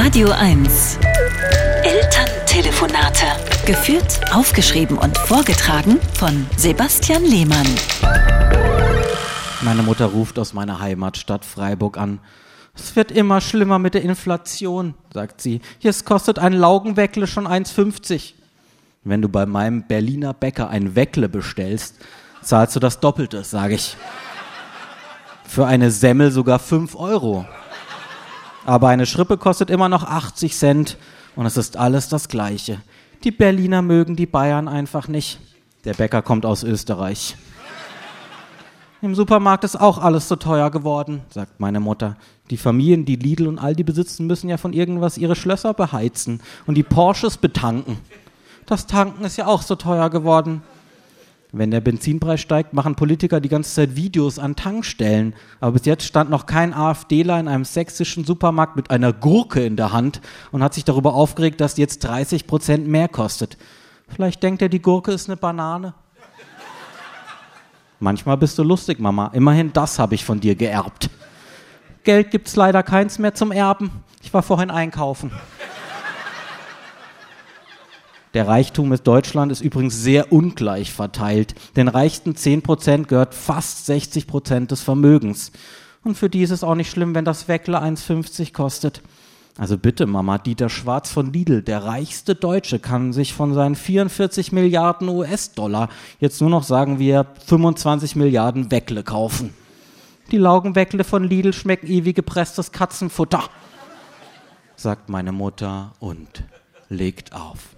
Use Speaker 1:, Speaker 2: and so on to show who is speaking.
Speaker 1: Radio 1. Elterntelefonate. Geführt, aufgeschrieben und vorgetragen von Sebastian Lehmann.
Speaker 2: Meine Mutter ruft aus meiner Heimatstadt Freiburg an. Es wird immer schlimmer mit der Inflation, sagt sie. Jetzt kostet ein Laugenweckle schon 1,50. Wenn du bei meinem Berliner Bäcker ein Weckle bestellst, zahlst du das Doppelte, sage ich. Für eine Semmel sogar 5 Euro. Aber eine Schrippe kostet immer noch 80 Cent und es ist alles das Gleiche. Die Berliner mögen die Bayern einfach nicht. Der Bäcker kommt aus Österreich. Im Supermarkt ist auch alles so teuer geworden, sagt meine Mutter. Die Familien, die Lidl und Aldi besitzen, müssen ja von irgendwas ihre Schlösser beheizen und die Porsches betanken. Das Tanken ist ja auch so teuer geworden. Wenn der Benzinpreis steigt, machen Politiker die ganze Zeit Videos an Tankstellen. Aber bis jetzt stand noch kein AfDler in einem sächsischen Supermarkt mit einer Gurke in der Hand und hat sich darüber aufgeregt, dass die jetzt 30 Prozent mehr kostet. Vielleicht denkt er, die Gurke ist eine Banane. Manchmal bist du lustig, Mama. Immerhin das habe ich von dir geerbt. Geld gibt's leider keins mehr zum Erben. Ich war vorhin einkaufen. Der Reichtum in Deutschland ist übrigens sehr ungleich verteilt. Den reichsten 10% gehört fast 60% des Vermögens. Und für die ist es auch nicht schlimm, wenn das Weckle 1,50 kostet. Also bitte, Mama, Dieter Schwarz von Lidl, der reichste Deutsche, kann sich von seinen 44 Milliarden US-Dollar jetzt nur noch sagen, wir 25 Milliarden Weckle kaufen. Die Laugenweckle von Lidl schmecken wie gepresstes Katzenfutter, sagt meine Mutter und legt auf.